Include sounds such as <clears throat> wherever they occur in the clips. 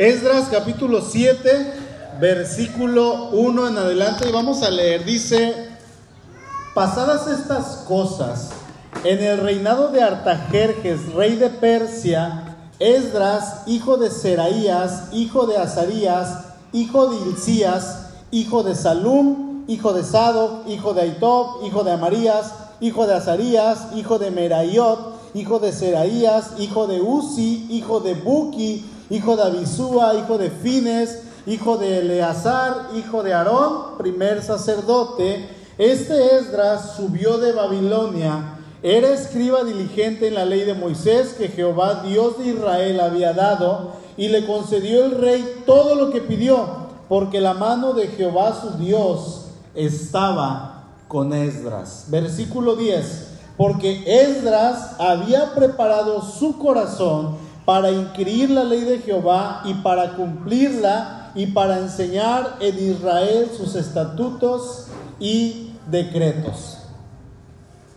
Esdras capítulo 7, versículo 1 en adelante y vamos a leer. Dice, pasadas estas cosas, en el reinado de Artajerjes, rey de Persia, Esdras, hijo de Seraías, hijo de Azarías, hijo de Hilcías, hijo de Salum, hijo de Sadoc, hijo de Aitob, hijo de Amarías, hijo de Azarías, hijo de Merayot, hijo de Seraías, hijo de Uzi, hijo de Buki, hijo de Abisúa, hijo de Fines, hijo de Eleazar, hijo de Aarón, primer sacerdote. Este Esdras subió de Babilonia, era escriba diligente en la ley de Moisés que Jehová, Dios de Israel, había dado, y le concedió el rey todo lo que pidió, porque la mano de Jehová su Dios estaba con Esdras. Versículo 10 porque Esdras había preparado su corazón para inquirir la ley de Jehová y para cumplirla y para enseñar en Israel sus estatutos y decretos.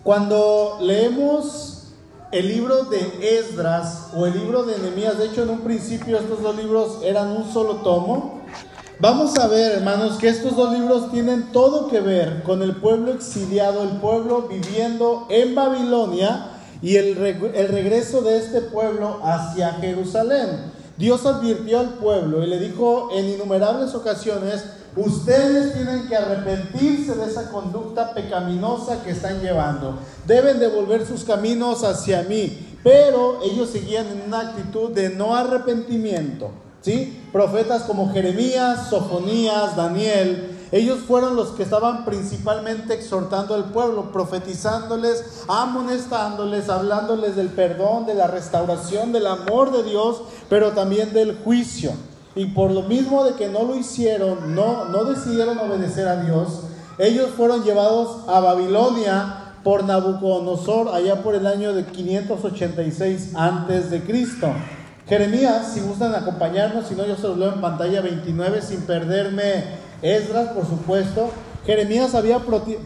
Cuando leemos el libro de Esdras o el libro de Nehemías, de hecho en un principio estos dos libros eran un solo tomo, Vamos a ver, hermanos, que estos dos libros tienen todo que ver con el pueblo exiliado, el pueblo viviendo en Babilonia y el, regreso de este pueblo hacia Jerusalén. Dios advirtió al pueblo y le dijo en innumerables ocasiones, ustedes tienen que arrepentirse de esa conducta pecaminosa que están llevando. Deben devolver sus caminos hacia mí. Pero ellos seguían en una actitud de no arrepentimiento. ¿sí? Profetas como Jeremías, Sofonías, Daniel, ellos fueron los que estaban principalmente exhortando al pueblo, profetizándoles, amonestándoles, hablándoles del perdón, de la restauración, del amor de Dios, pero también del juicio. Y por lo mismo de que no lo hicieron, no, no decidieron obedecer a Dios, ellos fueron llevados a Babilonia por Nabucodonosor allá por el año de 586 antes de Cristo. Jeremías, si gustan acompañarnos, si no yo se los leo en pantalla 29 sin perderme Esdras, por supuesto. Jeremías había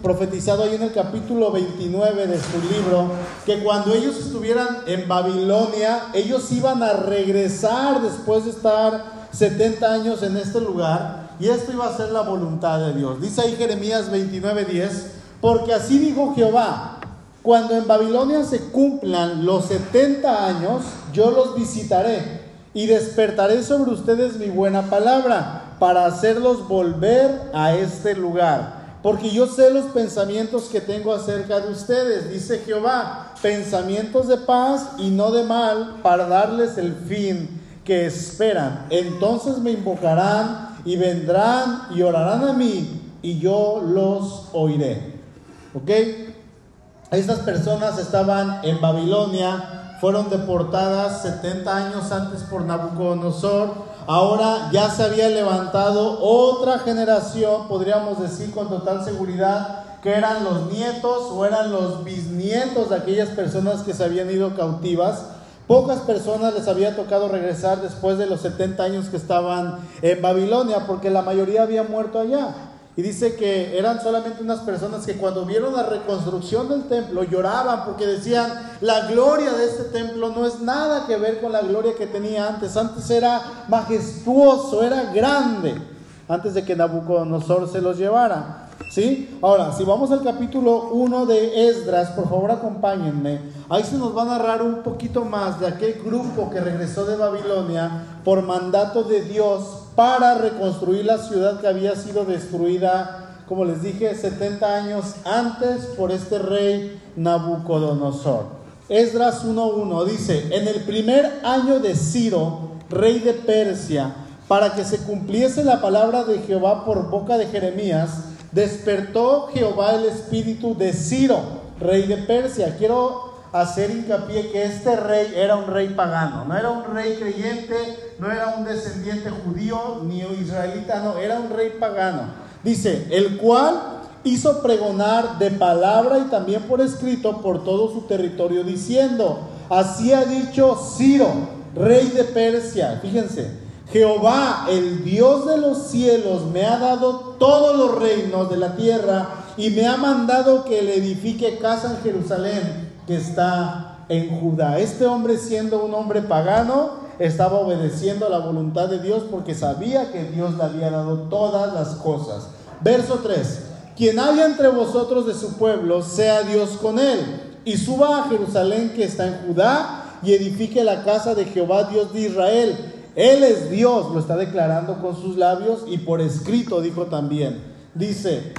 profetizado ahí en el capítulo 29 de su libro que cuando ellos estuvieran en Babilonia, ellos iban a regresar después de estar 70 años en este lugar y esto iba a ser la voluntad de Dios. Dice ahí Jeremías 29:10, porque así dijo Jehová, cuando en Babilonia se cumplan los 70 años, yo los visitaré y despertaré sobre ustedes mi buena palabra para hacerlos volver a este lugar. Porque yo sé los pensamientos que tengo acerca de ustedes, dice Jehová, pensamientos de paz y no de mal, para darles el fin que esperan. Entonces me invocarán y vendrán y orarán a mí y yo los oiré. ¿Ok? Estas personas estaban en Babilonia, fueron deportadas 70 años antes por Nabucodonosor. Ahora ya se había levantado otra generación, podríamos decir con total seguridad, que eran los nietos o eran los bisnietos de aquellas personas que se habían ido cautivas. Pocas personas les había tocado regresar después de los 70 años que estaban en Babilonia, porque la mayoría había muerto allá. Y dice que eran solamente unas personas que cuando vieron la reconstrucción del templo lloraban porque decían, la gloria de este templo no es nada que ver con la gloria que tenía antes. Antes era majestuoso, era grande, antes de que Nabucodonosor se los llevara. ¿Sí? Ahora, si vamos al capítulo 1 de Esdras, por favor acompáñenme. Ahí se nos va a narrar un poquito más de aquel grupo que regresó de Babilonia por mandato de Dios para reconstruir la ciudad que había sido destruida, como les dije, 70 años antes por este rey Nabucodonosor. Esdras 1.1 dice, en el primer año de Ciro, rey de Persia, para que se cumpliese la palabra de Jehová por boca de Jeremías, despertó Jehová el espíritu de Ciro, rey de Persia. Quiero hacer hincapié que este rey era un rey pagano, no era un rey creyente, no era un descendiente judío ni israelita, no, era un rey pagano. Dice, el cual hizo pregonar de palabra y también por escrito por todo su territorio, diciendo, así ha dicho Ciro, rey de Persia, fíjense, Jehová, el Dios de los cielos, me ha dado todos los reinos de la tierra y me ha mandado que le edifique casa en Jerusalén, que está en Judá. Este hombre siendo un hombre pagano, estaba obedeciendo la voluntad de Dios porque sabía que Dios le había dado todas las cosas. Verso 3. Quien haya entre vosotros de su pueblo, sea Dios con él, y suba a Jerusalén que está en Judá, y edifique la casa de Jehová, Dios de Israel. Él es Dios, lo está declarando con sus labios y por escrito dijo también. Dice,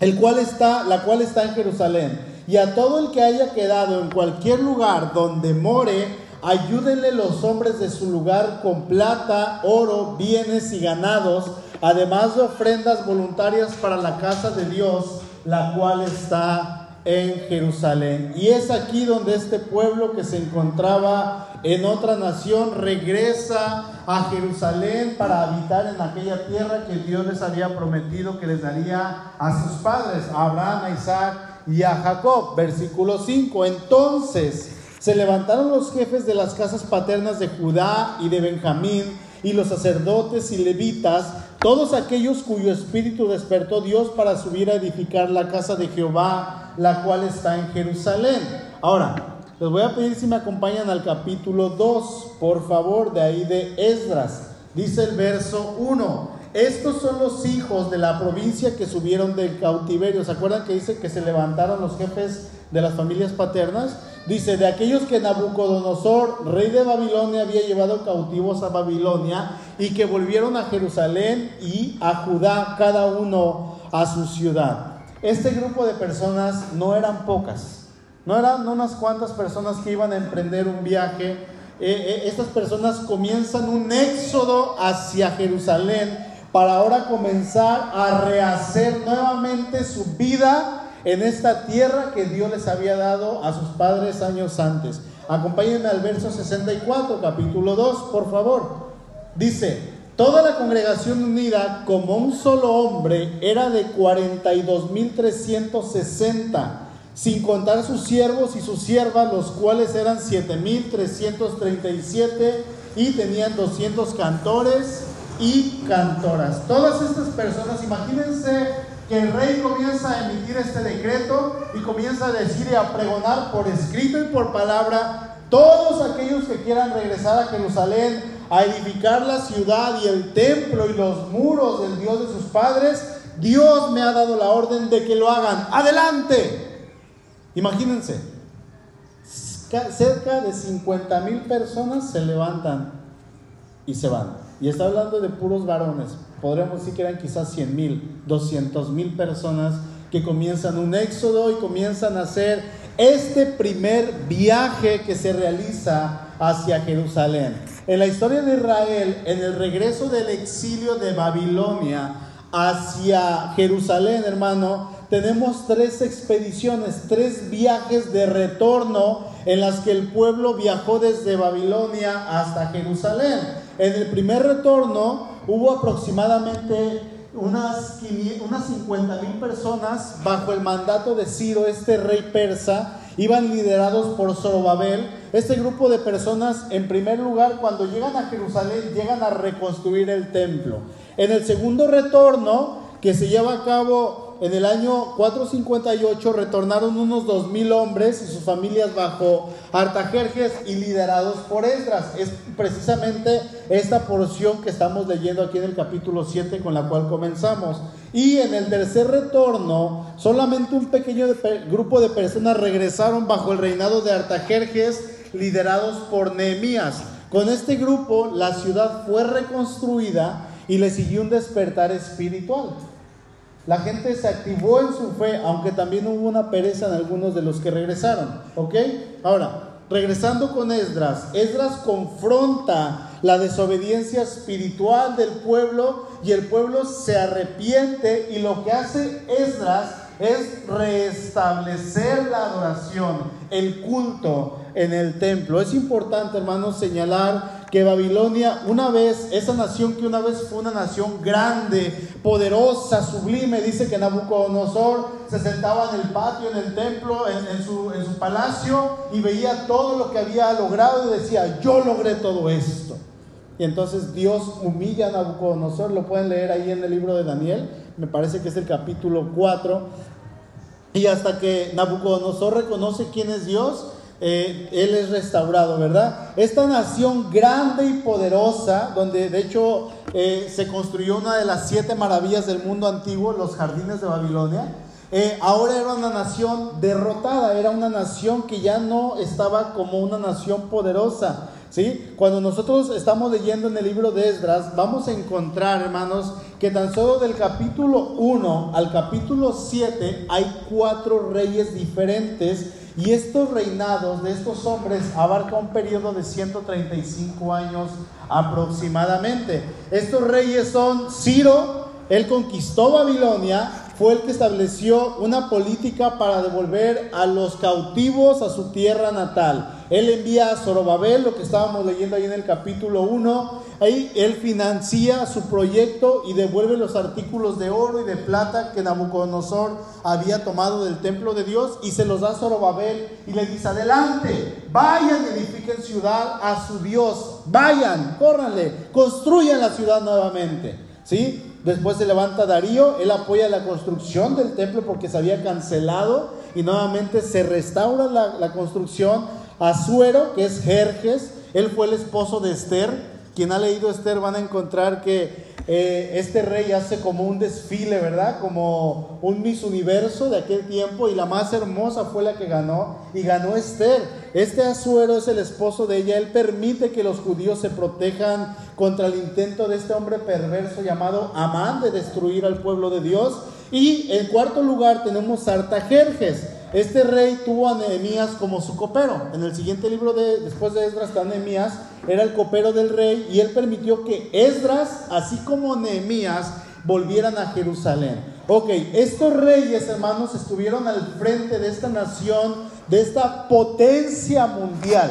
el cual está, la cual está en Jerusalén. Y a todo el que haya quedado en cualquier lugar donde more, ayúdenle los hombres de su lugar con plata, oro, bienes y ganados, además de ofrendas voluntarias para la casa de Dios, la cual está en Jerusalén. Y es aquí donde este pueblo que se encontraba en otra nación regresa a Jerusalén para habitar en aquella tierra que Dios les había prometido que les daría a sus padres, a Abraham, a Isaac y a Jacob. Versículo 5. Entonces se levantaron los jefes de las casas paternas de Judá y de Benjamín y los sacerdotes y levitas, todos aquellos cuyo espíritu despertó Dios para subir a edificar la casa de Jehová la cual está en Jerusalén. Ahora, les voy a pedir si me acompañan al capítulo 2, por favor, de ahí de Esdras. Dice el verso 1. Estos son los hijos de la provincia que subieron del cautiverio. ¿Se acuerdan que dice que se levantaron los jefes de las familias paternas? Dice, de aquellos que Nabucodonosor, rey de Babilonia, había llevado cautivos a Babilonia y que volvieron a Jerusalén y a Judá, cada uno a su ciudad. Este grupo de personas no eran pocas, no eran unas cuantas personas que iban a emprender un viaje. Eh, eh, estas personas comienzan un éxodo hacia Jerusalén para ahora comenzar a rehacer nuevamente su vida en esta tierra que Dios les había dado a sus padres años antes. Acompáñenme al verso 64, capítulo 2, por favor. Dice, Toda la congregación unida como un solo hombre era de 42.360, sin contar sus siervos y sus siervas, los cuales eran 7.337 y tenían 200 cantores y cantoras. Todas estas personas, imagínense que el rey comienza a emitir este decreto y comienza a decir y a pregonar por escrito y por palabra, todos aquellos que quieran regresar a Jerusalén, a edificar la ciudad y el templo y los muros del Dios de sus padres, Dios me ha dado la orden de que lo hagan. Adelante. Imagínense, cerca de 50 mil personas se levantan y se van. Y está hablando de puros varones. Podríamos decir que eran quizás 100 mil, 200 mil personas que comienzan un éxodo y comienzan a hacer este primer viaje que se realiza hacia Jerusalén. En la historia de Israel, en el regreso del exilio de Babilonia hacia Jerusalén, hermano, tenemos tres expediciones, tres viajes de retorno en las que el pueblo viajó desde Babilonia hasta Jerusalén. En el primer retorno hubo aproximadamente unas, unas 50 mil personas bajo el mandato de Ciro, este rey persa, iban liderados por Zorobabel. Este grupo de personas, en primer lugar, cuando llegan a Jerusalén, llegan a reconstruir el templo. En el segundo retorno, que se lleva a cabo en el año 458 retornaron unos 2.000 hombres y sus familias bajo Artajerjes y liderados por Esdras. Es precisamente esta porción que estamos leyendo aquí en el capítulo 7 con la cual comenzamos. Y en el tercer retorno, solamente un pequeño grupo de personas regresaron bajo el reinado de Artajerjes, liderados por Nehemías. Con este grupo, la ciudad fue reconstruida y le siguió un despertar espiritual. La gente se activó en su fe, aunque también hubo una pereza en algunos de los que regresaron. ¿Ok? Ahora, regresando con Esdras, Esdras confronta la desobediencia espiritual del pueblo y el pueblo se arrepiente y lo que hace Esdras es restablecer la adoración, el culto en el templo. Es importante, hermanos, señalar que Babilonia, una vez, esa nación que una vez fue una nación grande, poderosa, sublime, dice que Nabucodonosor se sentaba en el patio, en el templo, en, su, en su palacio y veía todo lo que había logrado y decía, yo logré todo esto. Y entonces Dios humilla a Nabucodonosor, lo pueden leer ahí en el libro de Daniel, me parece que es el capítulo 4. Y hasta que Nabucodonosor reconoce quién es Dios, eh, Él es restaurado, ¿verdad? Esta nación grande y poderosa, donde de hecho eh, se construyó una de las siete maravillas del mundo antiguo, los jardines de Babilonia, eh, ahora era una nación derrotada, era una nación que ya no estaba como una nación poderosa. ¿sí? Cuando nosotros estamos leyendo en el libro de Esdras, vamos a encontrar, hermanos, que tan solo del capítulo 1 al capítulo 7 hay cuatro reyes diferentes y estos reinados de estos hombres abarcan un periodo de 135 años aproximadamente. Estos reyes son Ciro, él conquistó Babilonia, fue el que estableció una política para devolver a los cautivos a su tierra natal. Él envía a Zorobabel, lo que estábamos leyendo ahí en el capítulo 1. Ahí él financia su proyecto y devuelve los artículos de oro y de plata que Nabucodonosor había tomado del templo de Dios y se los da a Zorobabel y le dice, adelante, vayan y edifiquen ciudad a su Dios. Vayan, córranle, construyan la ciudad nuevamente. ¿Sí? Después se levanta Darío, él apoya la construcción del templo porque se había cancelado y nuevamente se restaura la, la construcción. Azuero, que es Jerjes, él fue el esposo de Esther. Quien ha leído Esther van a encontrar que eh, este rey hace como un desfile, ¿verdad? Como un Miss Universo de aquel tiempo y la más hermosa fue la que ganó y ganó Esther. Este Azuero es el esposo de ella, él permite que los judíos se protejan contra el intento de este hombre perverso llamado Amán de destruir al pueblo de Dios. Y en cuarto lugar tenemos Artajerjes. Este rey tuvo a Nehemías como su copero. En el siguiente libro de después de Esdras está Nehemías, era el copero del rey y él permitió que Esdras, así como Nehemías, volvieran a Jerusalén. Ok, estos reyes, hermanos, estuvieron al frente de esta nación, de esta potencia mundial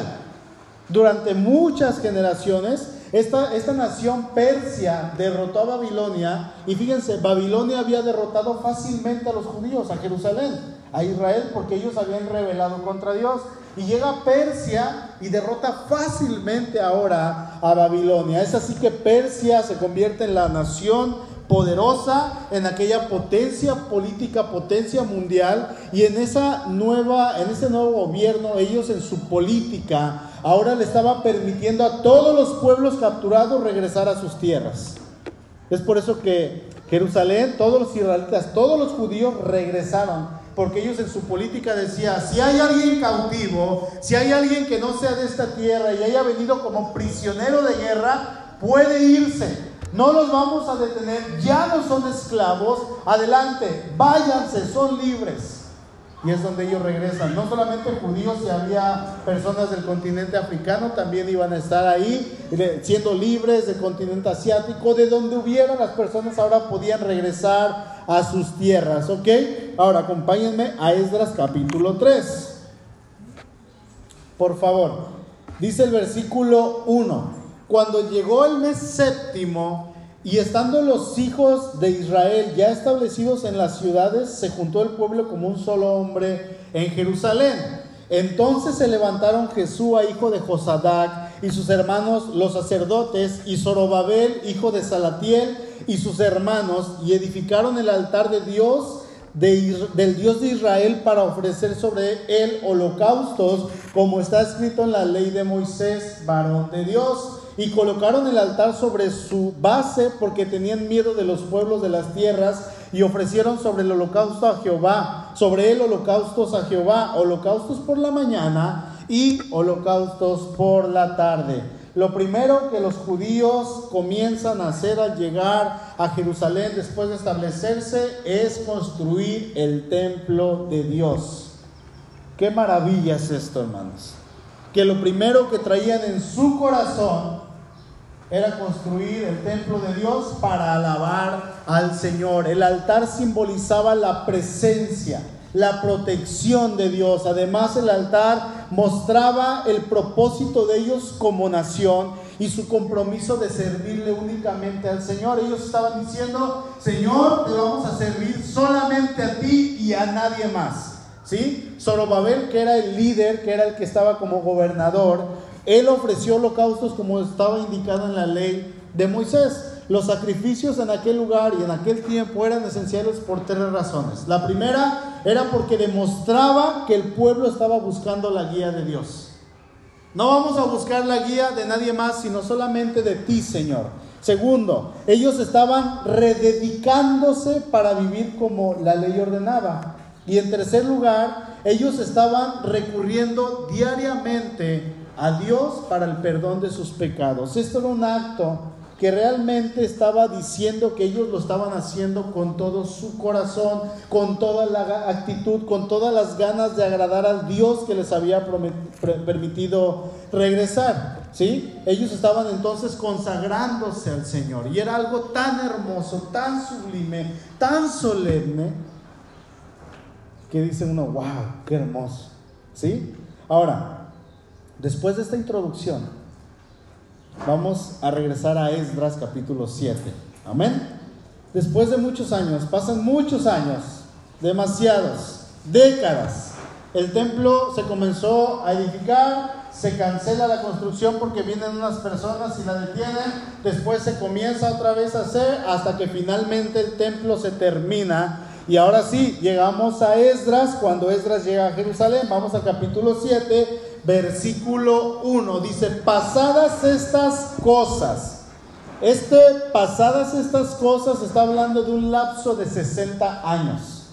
durante muchas generaciones. Esta, esta, nación Persia derrotó a Babilonia y fíjense, Babilonia había derrotado fácilmente a los judíos, a Jerusalén a Israel porque ellos habían rebelado contra Dios. Y llega Persia y derrota fácilmente ahora a Babilonia. Es así que Persia se convierte en la nación poderosa, en aquella potencia política, potencia mundial, y en esa nueva, en ese nuevo gobierno, ellos en su política, ahora le estaba permitiendo a todos los pueblos capturados regresar a sus tierras. Es por eso que Jerusalén, todos los israelitas, todos los judíos regresaron porque ellos en su política decían, si hay alguien cautivo, si hay alguien que no sea de esta tierra y haya venido como prisionero de guerra, puede irse. No los vamos a detener, ya no son esclavos, adelante, váyanse, son libres. Y es donde ellos regresan. No solamente judíos, si había personas del continente africano, también iban a estar ahí, siendo libres del continente asiático, de donde hubiera las personas ahora podían regresar a sus tierras. ¿Ok? Ahora acompáñenme a Esdras capítulo 3. Por favor. Dice el versículo 1. Cuando llegó el mes séptimo, y estando los hijos de Israel ya establecidos en las ciudades, se juntó el pueblo como un solo hombre en Jerusalén. Entonces se levantaron Jesús, hijo de Josadac, y sus hermanos los sacerdotes, y Zorobabel, hijo de Salatiel, y sus hermanos, y edificaron el altar de Dios, del Dios de Israel, para ofrecer sobre él holocaustos, como está escrito en la ley de Moisés, varón de Dios. Y colocaron el altar sobre su base porque tenían miedo de los pueblos de las tierras y ofrecieron sobre el holocausto a Jehová, sobre él holocaustos a Jehová, holocaustos por la mañana y holocaustos por la tarde. Lo primero que los judíos comienzan a hacer al llegar a Jerusalén después de establecerse es construir el templo de Dios. Qué maravilla es esto, hermanos. Que lo primero que traían en su corazón era construir el templo de Dios para alabar al Señor. El altar simbolizaba la presencia, la protección de Dios. Además el altar mostraba el propósito de ellos como nación y su compromiso de servirle únicamente al Señor. Ellos estaban diciendo, Señor, te vamos a servir solamente a ti y a nadie más. ¿Sí? Zorobabel, que era el líder, que era el que estaba como gobernador, él ofreció holocaustos como estaba indicado en la ley de Moisés. Los sacrificios en aquel lugar y en aquel tiempo eran esenciales por tres razones. La primera era porque demostraba que el pueblo estaba buscando la guía de Dios. No vamos a buscar la guía de nadie más, sino solamente de ti, Señor. Segundo, ellos estaban rededicándose para vivir como la ley ordenaba. Y en tercer lugar, ellos estaban recurriendo diariamente a Dios para el perdón de sus pecados. Esto era un acto que realmente estaba diciendo que ellos lo estaban haciendo con todo su corazón, con toda la actitud, con todas las ganas de agradar al Dios que les había permitido regresar. ¿sí? Ellos estaban entonces consagrándose al Señor y era algo tan hermoso, tan sublime, tan solemne, que dice uno, wow, qué hermoso. ¿sí? Ahora, después de esta introducción, Vamos a regresar a Esdras capítulo 7. Amén. Después de muchos años, pasan muchos años, demasiados, décadas. El templo se comenzó a edificar, se cancela la construcción porque vienen unas personas y la detienen, después se comienza otra vez a hacer hasta que finalmente el templo se termina. Y ahora sí, llegamos a Esdras, cuando Esdras llega a Jerusalén, vamos al capítulo 7, versículo 1. Dice, pasadas estas cosas. Este pasadas estas cosas está hablando de un lapso de 60 años.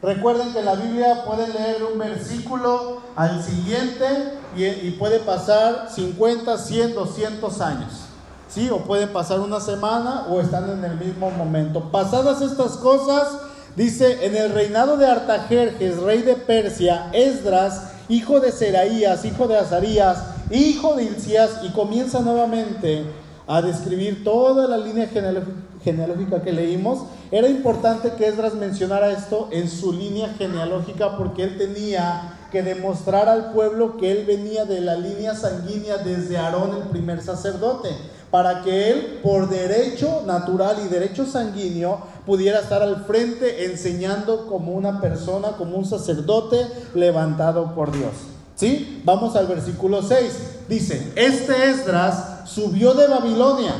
Recuerden que la Biblia puede leer un versículo al siguiente y, puede pasar 50, 100, 200 años. ¿Sí? O pueden pasar una semana o están en el mismo momento. Pasadas estas cosas, dice, en el reinado de Artajerjes, rey de Persia, Esdras, hijo de Seraías, hijo de Azarías, hijo de Hilcías, y comienza nuevamente a describir toda la línea genealógica que leímos. Era importante que Esdras mencionara esto en su línea genealógica porque él tenía que demostrar al pueblo que él venía de la línea sanguínea desde Aarón, el primer sacerdote, para que él, por derecho natural y derecho sanguíneo, pudiera estar al frente enseñando como una persona, como un sacerdote levantado por Dios. ¿Sí? Vamos al versículo 6. Dice, este Esdras subió de Babilonia.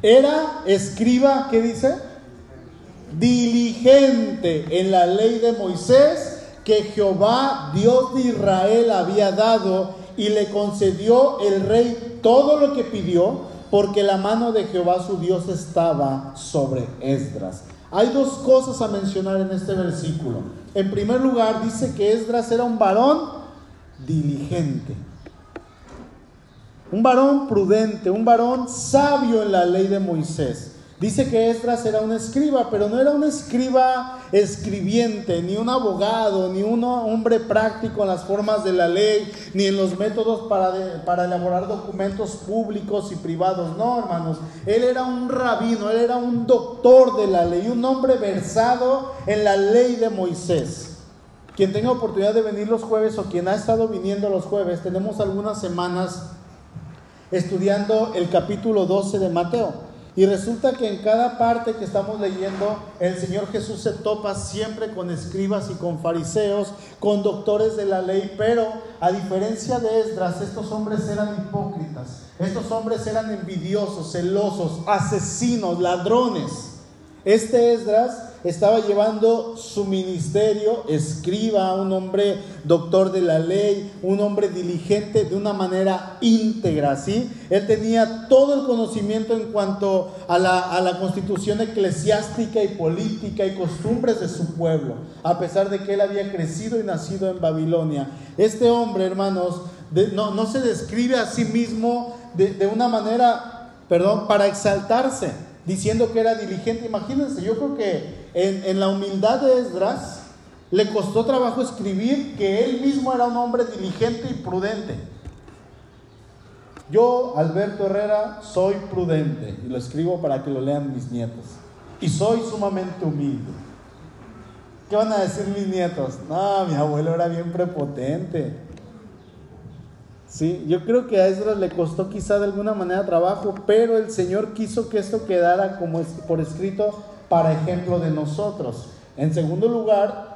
Era escriba, ¿qué dice? Diligente en la ley de Moisés que Jehová, Dios de Israel, había dado y le concedió el rey todo lo que pidió, porque la mano de Jehová su Dios estaba sobre Esdras. Hay dos cosas a mencionar en este versículo. En primer lugar, dice que Esdras era un varón diligente, un varón prudente, un varón sabio en la ley de Moisés. Dice que Esdras era un escriba, pero no era un escriba escribiente, ni un abogado, ni un hombre práctico en las formas de la ley, ni en los métodos para, para elaborar documentos públicos y privados. No, hermanos, él era un rabino, él era un doctor de la ley, un hombre versado en la ley de Moisés. Quien tenga oportunidad de venir los jueves o quien ha estado viniendo los jueves, tenemos algunas semanas estudiando el capítulo 12 de Mateo. Y resulta que en cada parte que estamos leyendo, el Señor Jesús se topa siempre con escribas y con fariseos, con doctores de la ley, pero a diferencia de Esdras, estos hombres eran hipócritas, estos hombres eran envidiosos, celosos, asesinos, ladrones. Este Esdras estaba llevando su ministerio, escriba, un hombre doctor de la ley, un hombre diligente de una manera íntegra, ¿sí? Él tenía todo el conocimiento en cuanto a la, constitución eclesiástica y política y costumbres de su pueblo, a pesar de que él había crecido y nacido en Babilonia. Este hombre, hermanos, no, no, se describe a sí mismo de una manera, perdón, para exaltarse diciendo que era diligente. Imagínense, yo creo que en, la humildad de Esdras le costó trabajo escribir que él mismo era un hombre diligente y prudente. Yo, Alberto Herrera, soy prudente y lo escribo para que lo lean mis nietos. Y soy sumamente humilde. ¿Qué van a decir mis nietos? No, mi abuelo era bien prepotente. Sí, yo creo que a Esdras le costó quizá de alguna manera trabajo, pero el Señor quiso que esto quedara como por escrito para ejemplo de nosotros. En segundo lugar,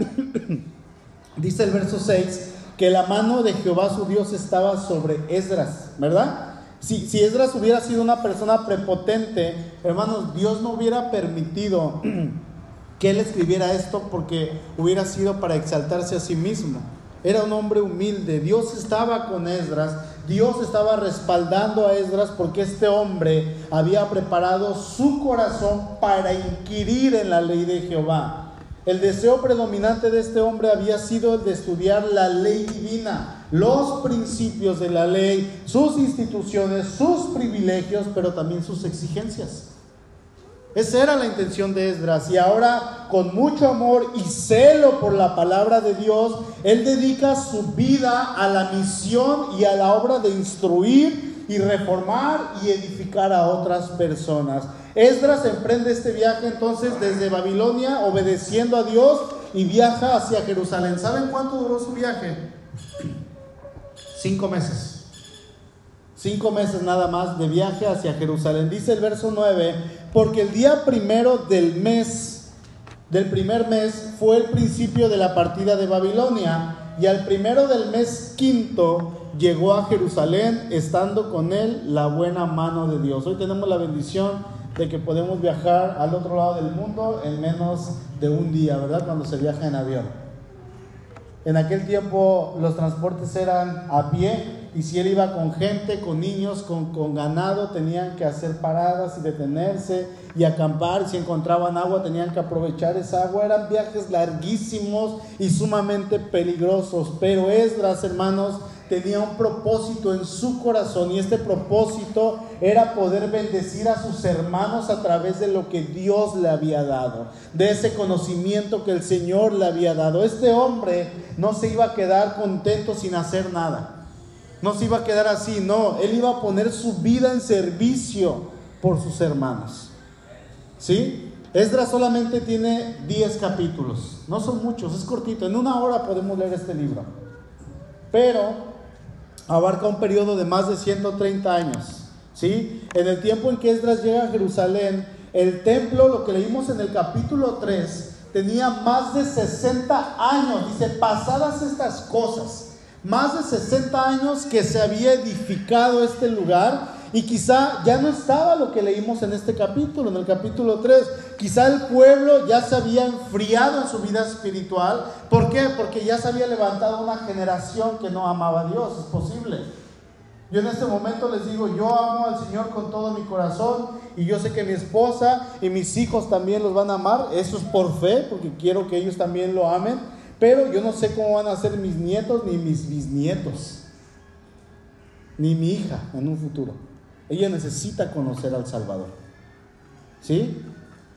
<clears throat> dice el verso 6 que la mano de Jehová su Dios estaba sobre Esdras, ¿verdad? Si, si Esdras hubiera sido una persona prepotente, hermanos, Dios no hubiera permitido <clears throat> que él escribiera esto porque hubiera sido para exaltarse a sí mismo. Era un hombre humilde. Dios estaba con Esdras. Dios estaba respaldando a Esdras porque este hombre había preparado su corazón para inquirir en la ley de Jehová. El deseo predominante de este hombre había sido el de estudiar la ley divina, los principios de la ley, sus instituciones, sus privilegios, pero también sus exigencias. Esa era la intención de Esdras. Y ahora, con mucho amor y celo por la palabra de Dios, él dedica su vida a la misión y a la obra de instruir y reformar y edificar a otras personas. Esdras emprende este viaje entonces desde Babilonia, obedeciendo a Dios, y viaja hacia Jerusalén. ¿Saben cuánto duró su viaje? Cinco meses. Cinco meses nada más de viaje hacia Jerusalén. Dice el verso 9, porque el día primero del mes, del primer mes, fue el principio de la partida de Babilonia, y al primero del mes quinto llegó a Jerusalén, estando con él la buena mano de Dios. Hoy tenemos la bendición de que podemos viajar al otro lado del mundo en menos de un día, ¿verdad? Cuando se viaja en avión. En aquel tiempo los transportes eran a pie y si él iba con gente, con niños, con, con ganado, tenían que hacer paradas y detenerse y acampar. Si encontraban agua, tenían que aprovechar esa agua. Eran viajes larguísimos y sumamente peligrosos. Pero Esdras, hermanos, tenía un propósito en su corazón y este propósito era poder bendecir a sus hermanos a través de lo que Dios le había dado, de ese conocimiento que el Señor le había dado. Este hombre no se iba a quedar contento sin hacer nada. No se iba a quedar así, no, él iba a poner su vida en servicio por sus hermanos. ¿Sí? Esdras solamente tiene 10 capítulos, no son muchos, es cortito, en una hora podemos leer este libro. Pero abarca un periodo de más de 130 años. ¿Sí? En el tiempo en que Esdras llega a Jerusalén, el templo, lo que leímos en el capítulo 3, tenía más de 60 años. Dice, pasadas estas cosas, más de 60 años que se había edificado este lugar y quizá ya no estaba lo que leímos en este capítulo, en el capítulo 3. Quizá el pueblo ya se había enfriado en su vida espiritual. ¿Por qué? Porque ya se había levantado una generación que no amaba a Dios. Es posible. Yo en este momento les digo, yo amo al Señor con todo mi corazón y yo sé que mi esposa y mis hijos también los van a amar. Eso es por fe, porque quiero que ellos también lo amen. Pero yo no sé cómo van a ser mis nietos ni mis bisnietos, ni mi hija en un futuro. Ella necesita conocer al Salvador. ¿Sí?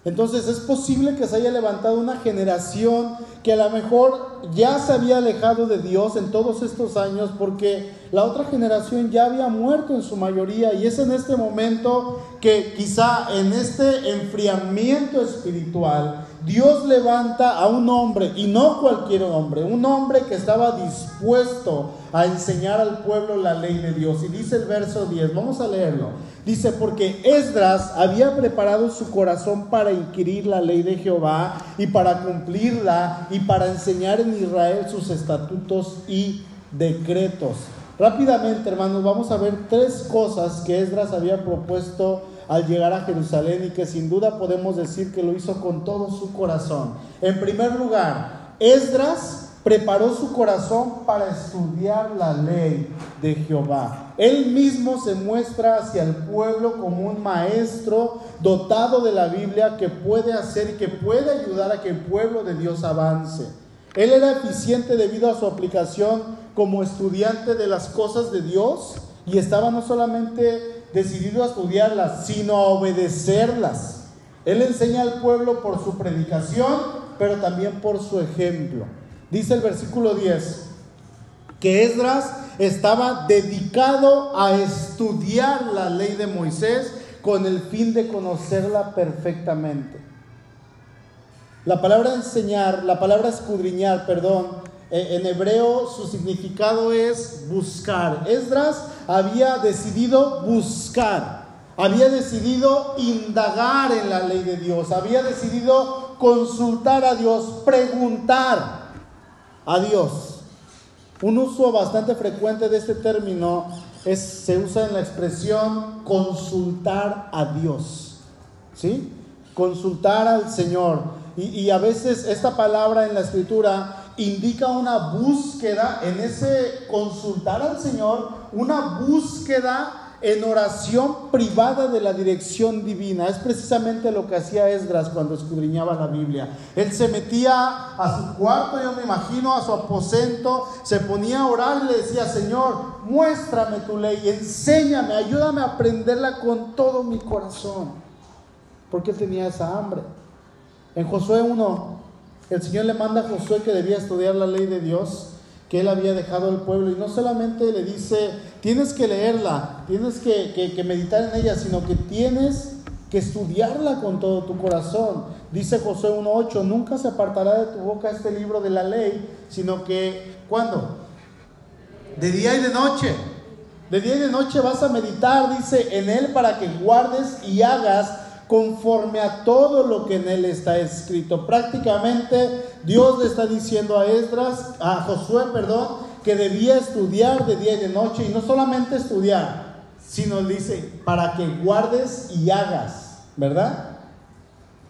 Entonces es posible que se haya levantado una generación que a lo mejor ya se había alejado de Dios en todos estos años porque la otra generación ya había muerto en su mayoría y es en este momento que quizá en este enfriamiento espiritual Dios levanta a un hombre, y no cualquier hombre, un hombre que estaba dispuesto a enseñar al pueblo la ley de Dios. Y dice el verso 10, vamos a leerlo. Dice, porque Esdras había preparado su corazón para inquirir la ley de Jehová y para cumplirla y para enseñar en Israel sus estatutos y decretos. Rápidamente, hermanos, vamos a ver tres cosas que Esdras había propuesto al llegar a Jerusalén y que sin duda podemos decir que lo hizo con todo su corazón. En primer lugar, Esdras preparó su corazón para estudiar la ley de Jehová. Él mismo se muestra hacia el pueblo como un maestro dotado de la Biblia que puede hacer y que puede ayudar a que el pueblo de Dios avance. Él era eficiente debido a su aplicación como estudiante de las cosas de Dios y estaba no solamente decidido a estudiarlas, sino a obedecerlas. Él enseña al pueblo por su predicación, pero también por su ejemplo. Dice el versículo 10 que Esdras estaba dedicado a estudiar la ley de Moisés con el fin de conocerla perfectamente. La palabra enseñar, la palabra escudriñar, perdón, en hebreo su significado es buscar. Esdras había decidido buscar, había decidido indagar en la ley de Dios, había decidido consultar a Dios, preguntar a Dios. Un uso bastante frecuente de este término es, se usa en la expresión consultar a Dios. ¿Sí? Consultar al Señor. Y, y a veces esta palabra en la escritura indica una búsqueda en ese consultar al Señor, una búsqueda en oración privada de la dirección divina. Es precisamente lo que hacía Esdras cuando escudriñaba la Biblia. Él se metía a su cuarto, yo me imagino, a su aposento, se ponía a orar y le decía, Señor, muéstrame tu ley, enséñame, ayúdame a aprenderla con todo mi corazón. Porque él tenía esa hambre. En Josué 1, el Señor le manda a Josué que debía estudiar la ley de Dios que él había dejado al pueblo y no solamente le dice, tienes que leerla, tienes que, meditar en ella, sino que tienes que estudiarla con todo tu corazón. Dice José 1.8, nunca se apartará de tu boca este libro de la ley, sino que, ¿cuándo? De día y de noche. De día y de noche vas a meditar, dice, en él para que guardes y hagas conforme a todo lo que en él está escrito. Prácticamente Dios le está diciendo a Esdras, a Josué, perdón, que debía estudiar de día y de noche y no solamente estudiar, sino dice para que guardes y hagas, ¿verdad?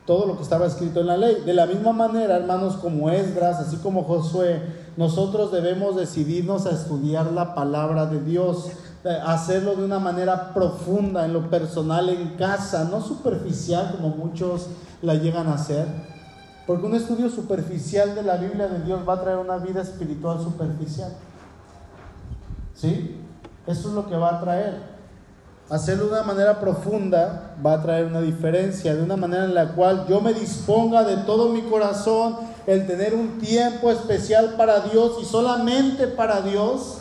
Todo lo que estaba escrito en la ley. De la misma manera, hermanos, como Esdras, así como Josué, nosotros debemos decidirnos a estudiar la palabra de Dios hacerlo de una manera profunda, en lo personal, en casa, no superficial como muchos la llegan a hacer. Porque un estudio superficial de la Biblia de Dios va a traer una vida espiritual superficial. ¿Sí? Eso es lo que va a traer. Hacerlo de una manera profunda va a traer una diferencia, de una manera en la cual yo me disponga de todo mi corazón el tener un tiempo especial para Dios y solamente para Dios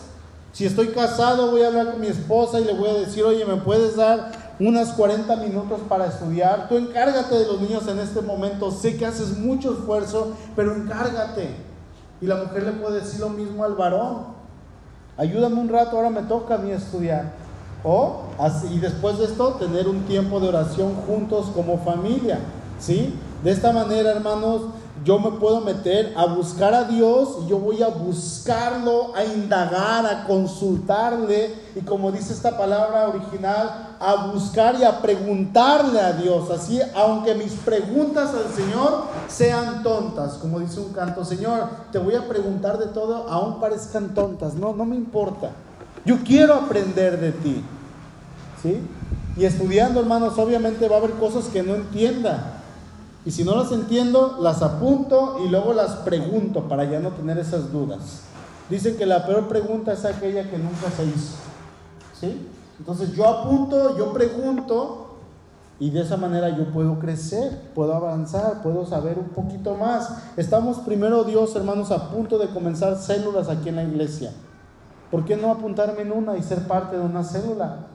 si estoy casado, voy a hablar con mi esposa y le voy a decir, oye, ¿me puedes dar unas 40 minutos para estudiar? Tú encárgate de los niños en este momento. Sé que haces mucho esfuerzo, pero encárgate. Y la mujer le puede decir lo mismo al varón. Ayúdame un rato, ahora me toca a mí estudiar. Y después de esto, tener un tiempo de oración juntos como familia. ¿Sí? De esta manera, hermanos, yo me puedo meter a buscar a Dios y yo voy a buscarlo, a indagar, a consultarle y como dice esta palabra original, a buscar y a preguntarle a Dios. Así, aunque mis preguntas al Señor sean tontas, como dice un canto, Señor, te voy a preguntar de todo, aún parezcan tontas, no, no me importa. Yo quiero aprender de ti. ¿Sí? Y estudiando, hermanos, obviamente va a haber cosas que no entienda. Y si no las entiendo, las apunto y luego las pregunto para ya no tener esas dudas. Dicen que la peor pregunta es aquella que nunca se hizo. ¿Sí? Entonces yo apunto, yo pregunto y de esa manera yo puedo crecer, puedo avanzar, puedo saber un poquito más. Estamos primero Dios, hermanos, a punto de comenzar células aquí en la iglesia. ¿Por qué no apuntarme en una y ser parte de una célula?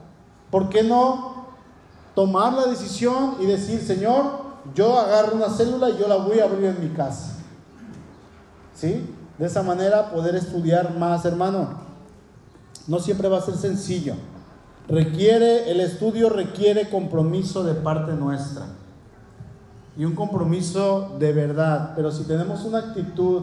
¿Por qué no tomar la decisión y decir, Señor, yo agarro una célula y yo la voy a abrir en mi casa. ¿Sí? De esa manera poder estudiar más, hermano. No siempre va a ser sencillo. Requiere, el estudio requiere compromiso de parte nuestra. Y un compromiso de verdad. Pero si tenemos una actitud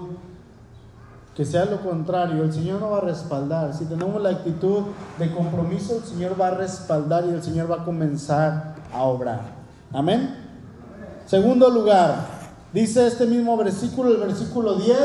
que sea lo contrario, el Señor no va a respaldar. Si tenemos la actitud de compromiso, el Señor va a respaldar y el Señor va a comenzar a obrar. Amén. Segundo lugar, dice este mismo versículo, el versículo 10,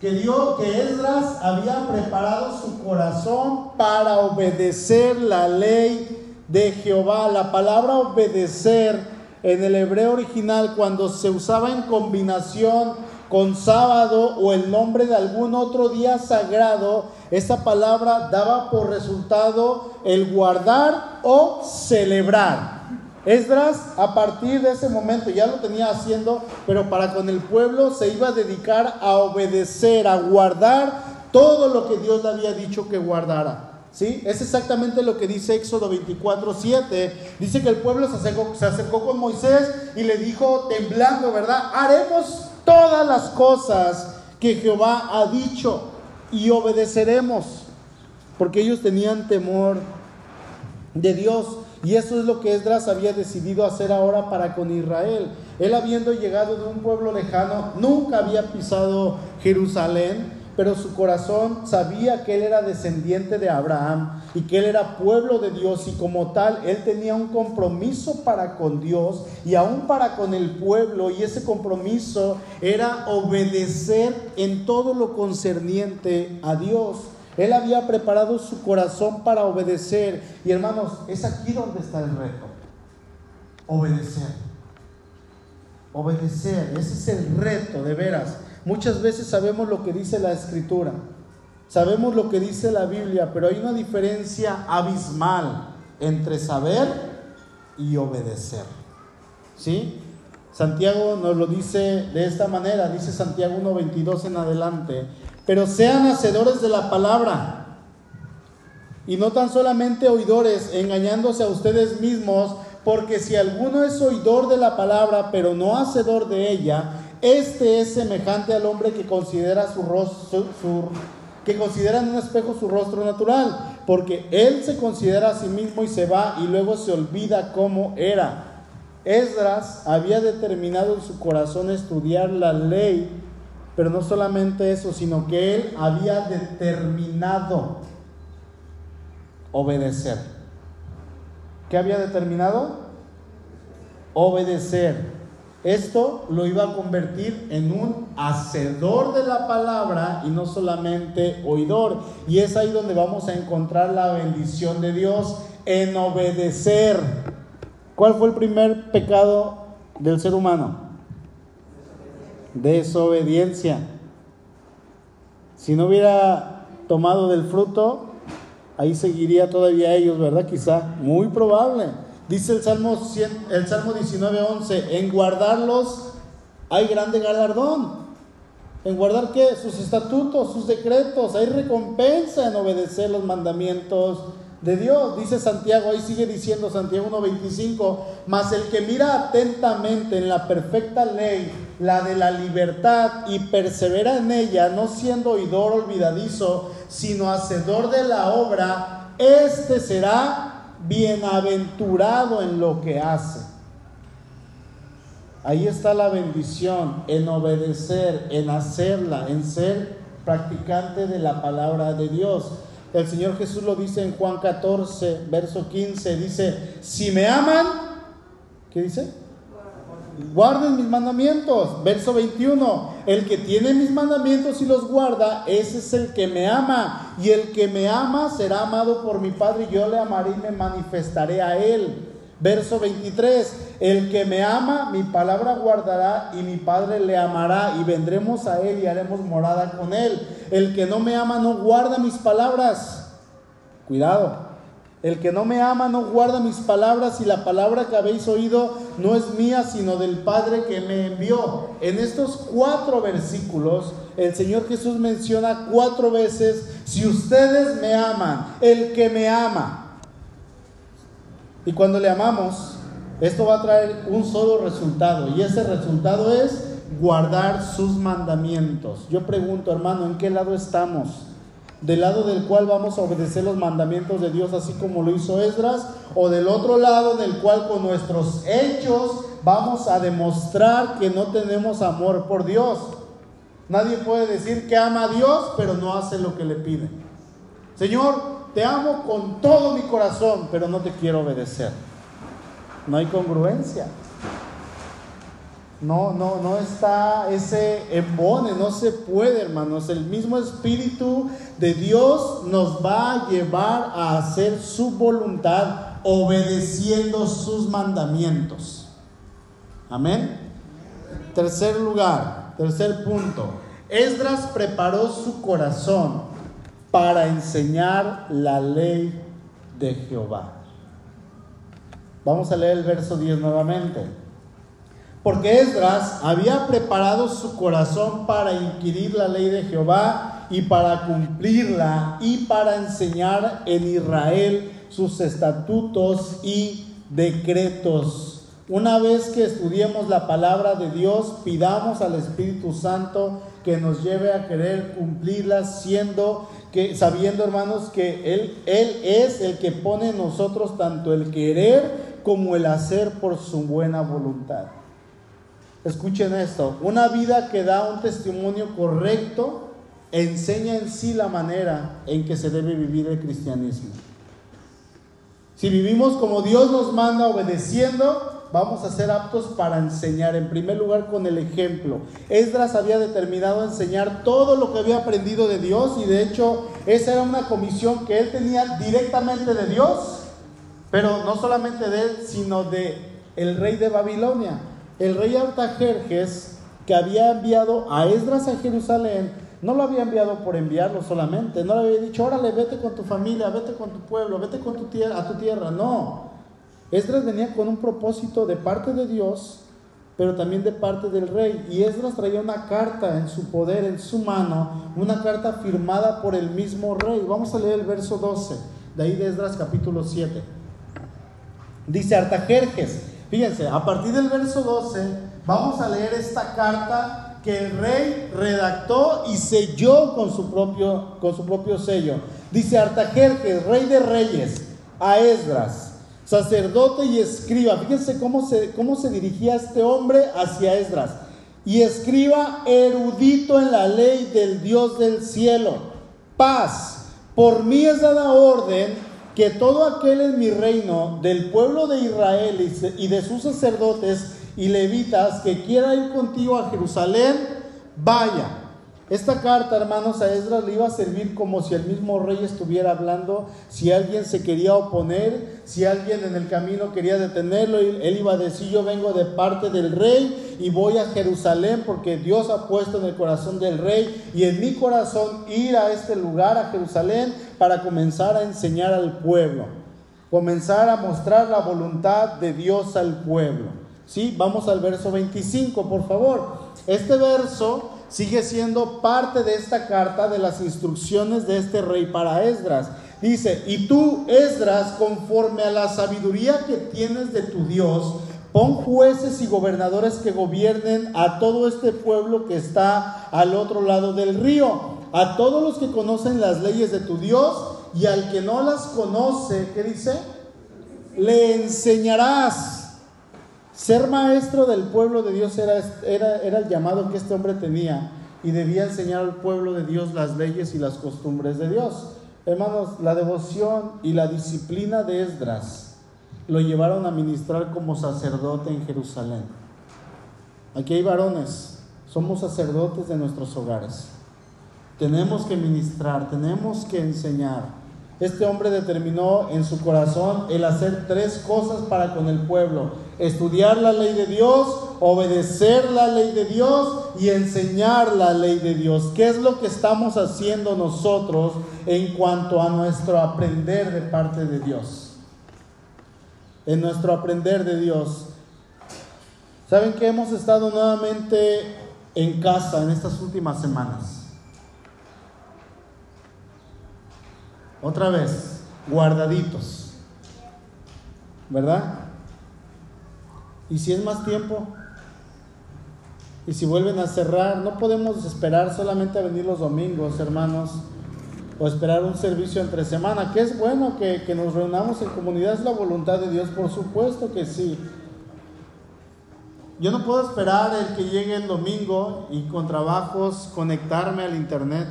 que Dios, que Esdras había preparado su corazón para obedecer la ley de Jehová. La palabra obedecer en el hebreo original, cuando se usaba en combinación con sábado o el nombre de algún otro día sagrado, esa palabra daba por resultado el guardar o celebrar. Esdras a partir de ese momento ya lo tenía haciendo, pero para con el pueblo se iba a dedicar a obedecer, a guardar todo lo que Dios le había dicho que guardara. ¿Sí? Es exactamente lo que dice Éxodo 24, 7. Dice que el pueblo se acercó, se acercó con Moisés y le dijo, temblando, ¿verdad? Haremos todas las cosas que Jehová ha dicho y obedeceremos, porque ellos tenían temor de Dios. Y eso es lo que Esdras había decidido hacer ahora para con Israel. Él habiendo llegado de un pueblo lejano, nunca había pisado Jerusalén, pero su corazón sabía que él era descendiente de Abraham y que él era pueblo de Dios y como tal él tenía un compromiso para con Dios y aún para con el pueblo y ese compromiso era obedecer en todo lo concerniente a Dios. Él había preparado su corazón para obedecer y hermanos, es aquí donde está el reto. Obedecer. Obedecer, ese es el reto, de veras. Muchas veces sabemos lo que dice la escritura, sabemos lo que dice la Biblia, pero hay una diferencia abismal entre saber y obedecer. ¿Sí? Santiago nos lo dice de esta manera, dice Santiago 1.22 en adelante, pero sean hacedores de la palabra y no tan solamente oidores, engañándose a ustedes mismos, porque si alguno es oidor de la palabra, pero no hacedor de ella, este es semejante al hombre que considera su rostro, que considera en un espejo su rostro natural, porque él se considera a sí mismo y se va y luego se olvida cómo era. Esdras había determinado en su corazón estudiar la ley, pero no solamente eso, sino que él había determinado obedecer. ¿Qué había determinado? Obedecer. Esto lo iba a convertir en un hacedor de la palabra y no solamente oidor. Y es ahí donde vamos a encontrar la bendición de Dios en obedecer. ¿Cuál fue el primer pecado del ser humano? Desobediencia. Si no hubiera tomado del fruto, ahí seguiría todavía ellos, ¿verdad? Quizá, muy probable. Dice el Salmo, 100, el Salmo 19:11, en guardarlos hay grande galardón. ¿En guardar qué? Sus estatutos, sus decretos. Hay recompensa en obedecer los mandamientos de Dios. Dice Santiago, ahí sigue diciendo Santiago 1.25, mas el que mira atentamente en la perfecta ley, la de la libertad, y persevera en ella, no siendo oidor olvidadizo, sino hacedor de la obra, este será bienaventurado en lo que hace. Ahí está la bendición en obedecer, en hacerla, en ser practicante de la palabra de Dios. El Señor Jesús lo dice en Juan 14, verso 15, dice, si me aman, ¿qué dice? Guarden mis mandamientos. Verso 21, el que tiene mis mandamientos y los guarda, ese es el que me ama. Y el que me ama será amado por mi Padre y yo le amaré y me manifestaré a él. Verso 23, el que me ama, mi palabra guardará y mi Padre le amará y vendremos a él y haremos morada con él. El que no me ama no guarda mis palabras. Cuidado. El que no me ama no guarda mis palabras y la palabra que habéis oído no es mía, sino del Padre que me envió. En estos cuatro versículos, el Señor Jesús menciona cuatro veces, si ustedes me aman, el que me ama. Y cuando le amamos, esto va a traer un solo resultado, y ese resultado es guardar sus mandamientos. Yo pregunto, hermano, ¿en qué lado estamos? Del lado del cual vamos a obedecer los mandamientos de Dios así como lo hizo Esdras, o del otro lado en el cual con nuestros hechos vamos a demostrar que no tenemos amor por Dios. Nadie puede decir que ama a Dios, pero no hace lo que le pide. Señor, te amo con todo mi corazón, pero no te quiero obedecer. No hay congruencia. No, no, no está ese embone, no se puede, hermanos. El mismo Espíritu de Dios nos va a llevar a hacer su voluntad obedeciendo sus mandamientos. Amén. Tercer lugar, tercer punto. Esdras preparó su corazón para enseñar la ley de Jehová. Vamos a leer el verso 10 nuevamente. Porque Esdras había preparado su corazón para inquirir la ley de Jehová y para cumplirla y para enseñar en Israel sus estatutos y decretos. Una vez que estudiemos la palabra de Dios, pidamos al Espíritu Santo que nos lleve a querer cumplirla, siendo que sabiendo, hermanos, que él él es el que pone en nosotros tanto el querer como el hacer por su buena voluntad. Escuchen esto, una vida que da un testimonio correcto enseña en sí la manera en que se debe vivir el cristianismo. Si vivimos como Dios nos manda obedeciendo, vamos a ser aptos para enseñar, en primer lugar con el ejemplo. Esdras había determinado enseñar todo lo que había aprendido de Dios y de hecho esa era una comisión que él tenía directamente de Dios, pero no solamente de él, sino de el rey de Babilonia. El rey Artajerjes, que había enviado a Esdras a Jerusalén, no lo había enviado por enviarlo solamente, no le había dicho, órale, vete con tu familia, vete con tu pueblo, vete con tu tierra, a tu tierra, no. Esdras venía con un propósito de parte de Dios, pero también de parte del rey. Y Esdras traía una carta en su poder, en su mano, una carta firmada por el mismo rey. Vamos a leer el verso 12, de ahí de Esdras capítulo 7. Dice Artajerjes, fíjense, a partir del verso 12 vamos a leer esta carta que el rey redactó y selló con su propio, con su propio sello. Dice Artajerjes, rey de reyes, a Esdras sacerdote y escriba. Fíjense cómo se, cómo se dirigía este hombre hacia Esdras. Y escriba erudito en la ley del Dios del cielo. Paz. Por mí es dada orden que todo aquel en mi reino, del pueblo de Israel y de sus sacerdotes y levitas, que quiera ir contigo a Jerusalén, vaya esta carta, hermanos, a Esdras le iba a servir como si el mismo rey estuviera hablando, si alguien se quería oponer, si alguien en el camino quería detenerlo, él iba a decir, yo vengo de parte del rey y voy a Jerusalén porque Dios ha puesto en el corazón del rey y en mi corazón ir a este lugar, a Jerusalén, para comenzar a enseñar al pueblo, comenzar a mostrar la voluntad de Dios al pueblo. ¿Sí? Vamos al verso 25, por favor. Este verso sigue siendo parte de esta carta de las instrucciones de este rey para Esdras. Dice, y tú, Esdras, conforme a la sabiduría que tienes de tu Dios, pon jueces y gobernadores que gobiernen a todo este pueblo que está al otro lado del río, a todos los que conocen las leyes de tu Dios y al que no las conoce, ¿qué dice? Le enseñarás ser maestro del pueblo de Dios era, el llamado que este hombre tenía y debía enseñar al pueblo de Dios las leyes y las costumbres de Dios. Hermanos, la devoción y la disciplina de Esdras lo llevaron a ministrar como sacerdote en Jerusalén. Aquí hay varones, somos sacerdotes de nuestros hogares. Tenemos que ministrar, tenemos que enseñar. Este hombre determinó en su corazón el hacer tres cosas para con el pueblo. Estudiar la ley de Dios, obedecer la ley de Dios y enseñar la ley de Dios. ¿Qué es lo que estamos haciendo nosotros en cuanto a nuestro aprender de parte de Dios? En nuestro aprender de Dios. ¿Saben que hemos estado nuevamente en casa en estas últimas semanas? Otra vez, guardaditos. ¿Verdad? ¿Y si es más tiempo? ¿Y si vuelven a cerrar? No podemos esperar solamente a venir los domingos, hermanos, o esperar un servicio entre semana, que es bueno que, que nos reunamos en comunidad, es la voluntad de Dios, por supuesto que sí. Yo no puedo esperar el que llegue el domingo y con trabajos conectarme al internet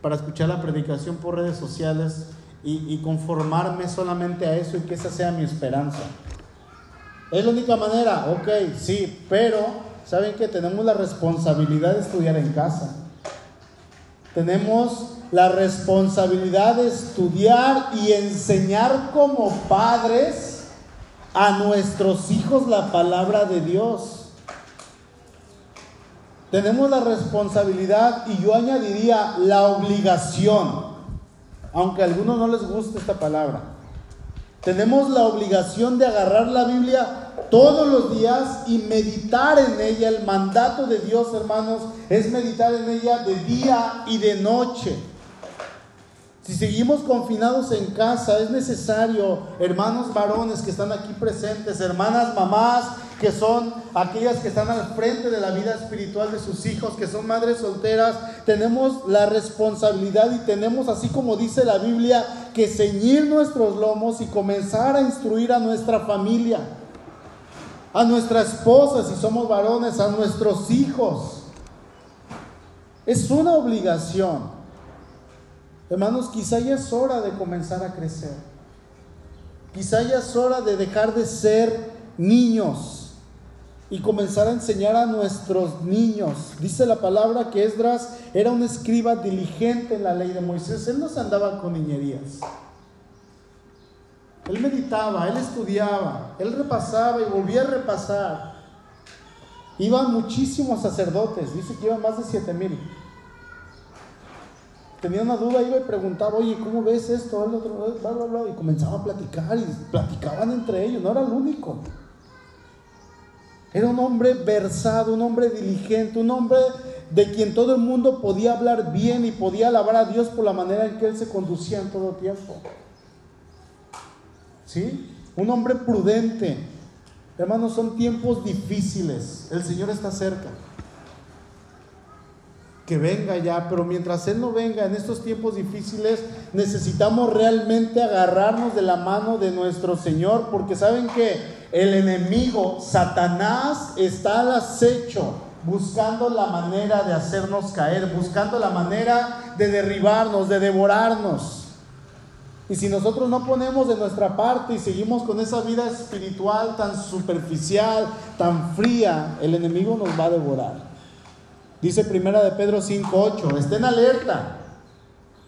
para escuchar la predicación por redes sociales y, conformarme solamente a eso y que esa sea mi esperanza. Es la única manera, ok, sí, pero saben que tenemos la responsabilidad de estudiar en casa. Tenemos la responsabilidad de estudiar y enseñar como padres a nuestros hijos la palabra de Dios. Tenemos la responsabilidad y yo añadiría la obligación, aunque a algunos no les guste esta palabra. Tenemos la obligación de agarrar la Biblia todos los días y meditar en ella. El mandato de Dios, hermanos, es meditar en ella de día y de noche. Si seguimos confinados en casa, es necesario, hermanos varones que están aquí presentes, hermanas mamás, que son aquellas que están al frente de la vida espiritual de sus hijos, que son madres solteras, tenemos la responsabilidad y tenemos, así como dice la Biblia, que ceñir nuestros lomos y comenzar a instruir a nuestra familia, a nuestra esposa, si somos varones, a nuestros hijos Es una obligación. Hermanos, quizá ya es hora de comenzar a crecer. Quizá ya es hora de dejar de ser niños y comenzar a enseñar a nuestros niños. Dice la palabra que Esdras era un escriba diligente en la ley de Moisés. Él no se andaba con niñerías. Él meditaba, él estudiaba, él repasaba y volvía a repasar. Iban muchísimos sacerdotes, dice que iban más de siete mil. Tenía una duda, iba y preguntaba, oye, ¿cómo ves esto? El otro, y comenzaba a platicar y platicaban entre ellos, no era el único. Era un hombre versado, un hombre diligente, un hombre de quien todo el mundo podía hablar bien y podía alabar a Dios por la manera en que él se conducía en todo tiempo. ¿Sí? Un hombre prudente. Hermanos, son tiempos difíciles. El Señor está cerca. Que venga ya, pero mientras Él no venga en estos tiempos difíciles, necesitamos realmente agarrarnos de la mano de nuestro Señor, porque saben que el enemigo, Satanás, está al acecho, buscando la manera de hacernos caer, buscando la manera de derribarnos, de devorarnos. Y si nosotros no ponemos de nuestra parte y seguimos con esa vida espiritual tan superficial, tan fría, el enemigo nos va a devorar. Dice primera de Pedro 5:8, estén alerta.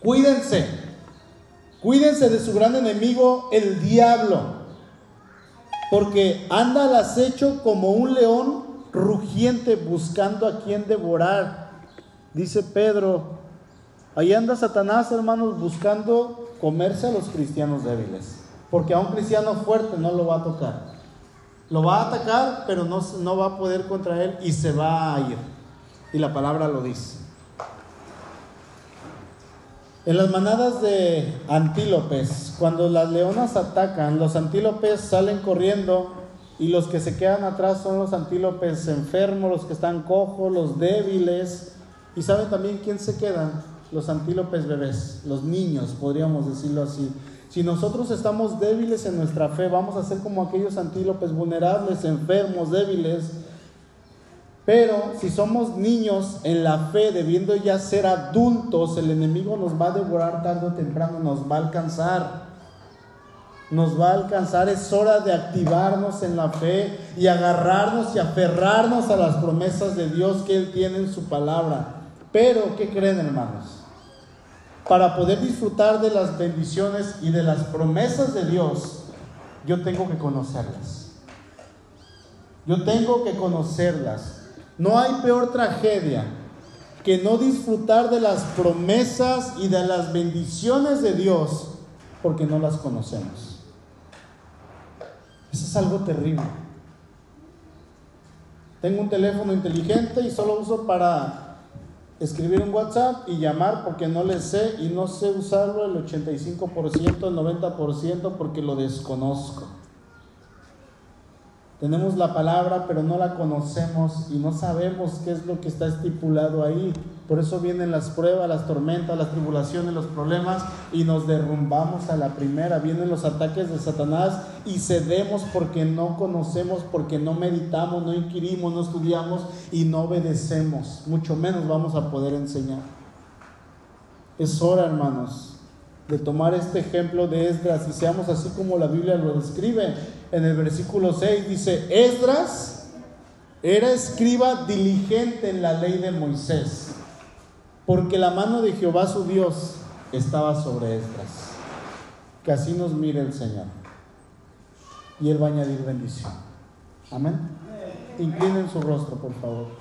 Cuídense. Cuídense de su gran enemigo, el diablo. Porque anda al acecho como un león rugiente buscando a quien devorar. Dice Pedro, ahí anda Satanás, hermanos, buscando comerse a los cristianos débiles. Porque a un cristiano fuerte no lo va a tocar. Lo va a atacar, pero no, no va a poder contra él y se va a ir. Y la palabra lo dice. En las manadas de antílopes, cuando las leonas atacan, los antílopes salen corriendo y los que se quedan atrás son los antílopes enfermos, los que están cojos, los débiles. ¿Y saben también quién se quedan? los antílopes bebés, los niños, podríamos decirlo así. Si nosotros estamos débiles en nuestra fe, vamos a ser como aquellos antílopes vulnerables, enfermos, débiles. Pero si somos niños en la fe, debiendo ya ser adultos, el enemigo nos va a devorar tarde o temprano, nos va a alcanzar. Nos va a alcanzar, es hora de activarnos en la fe y agarrarnos y aferrarnos a las promesas de Dios que Él tiene en su palabra. Pero, ¿qué creen hermanos? para poder disfrutar de las bendiciones y de las promesas de Dios, yo tengo que conocerlas. Yo tengo que conocerlas. No hay peor tragedia que no disfrutar de las promesas y de las bendiciones de Dios porque no las conocemos. Eso es algo terrible. Tengo un teléfono inteligente y solo uso para escribir un WhatsApp y llamar porque no le sé y no sé usarlo el 85%, el 90% porque lo desconozco. Tenemos la palabra, pero no la conocemos y no sabemos qué es lo que está estipulado ahí. Por eso vienen las pruebas, las tormentas, las tribulaciones, los problemas y nos derrumbamos a la primera. Vienen los ataques de Satanás y cedemos porque no conocemos, porque no meditamos, no inquirimos, no estudiamos y no obedecemos. Mucho menos vamos a poder enseñar. Es hora, hermanos, de tomar este ejemplo de Esdras y seamos así como la Biblia lo describe. En el versículo 6 dice, Esdras era escriba diligente en la ley de Moisés, porque la mano de Jehová su Dios estaba sobre Esdras. Que así nos mire el Señor. Y Él va a añadir bendición. Amén. Inclinen su rostro, por favor.